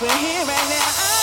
we're here right now.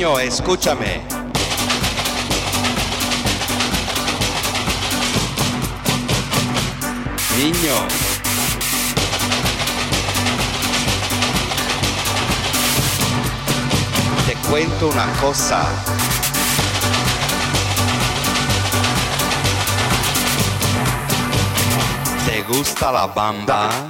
Niño, escúchame. Niño. Te cuento una cosa. ¿Te gusta la bamba?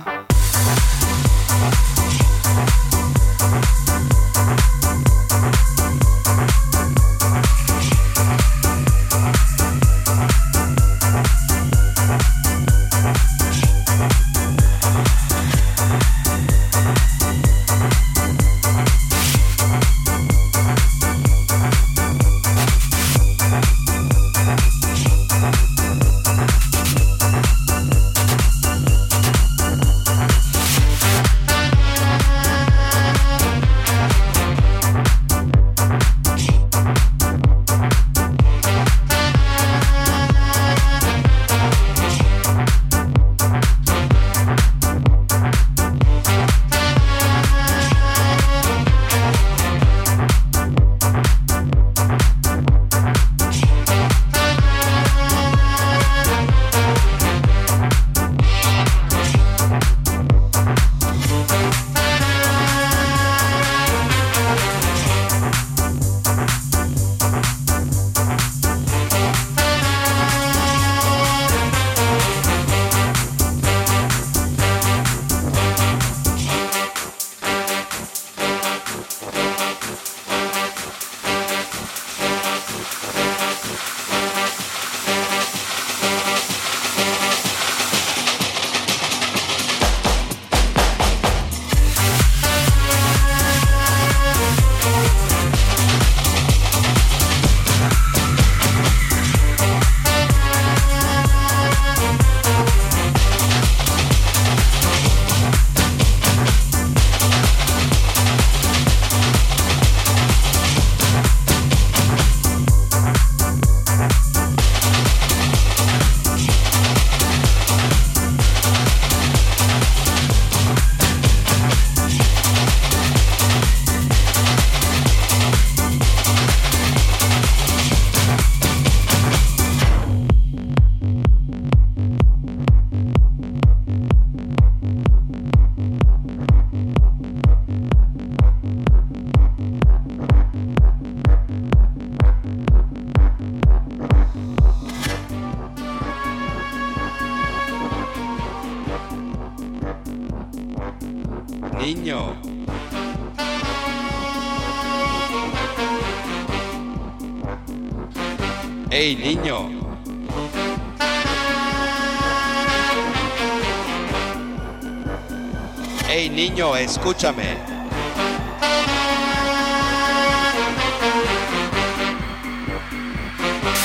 Escúchame.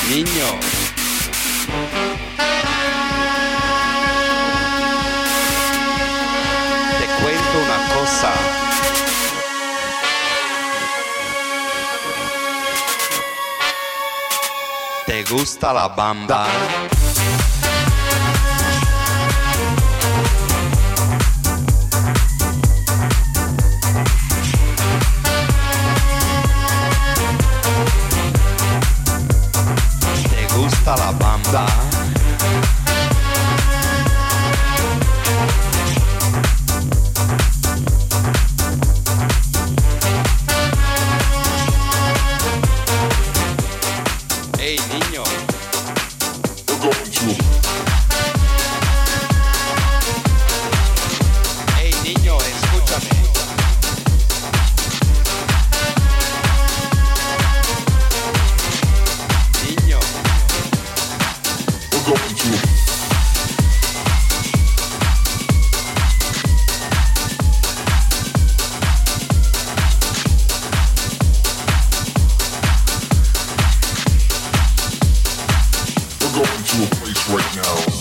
Niño. Te cuento una cosa. ¿Te gusta la bamba? right now.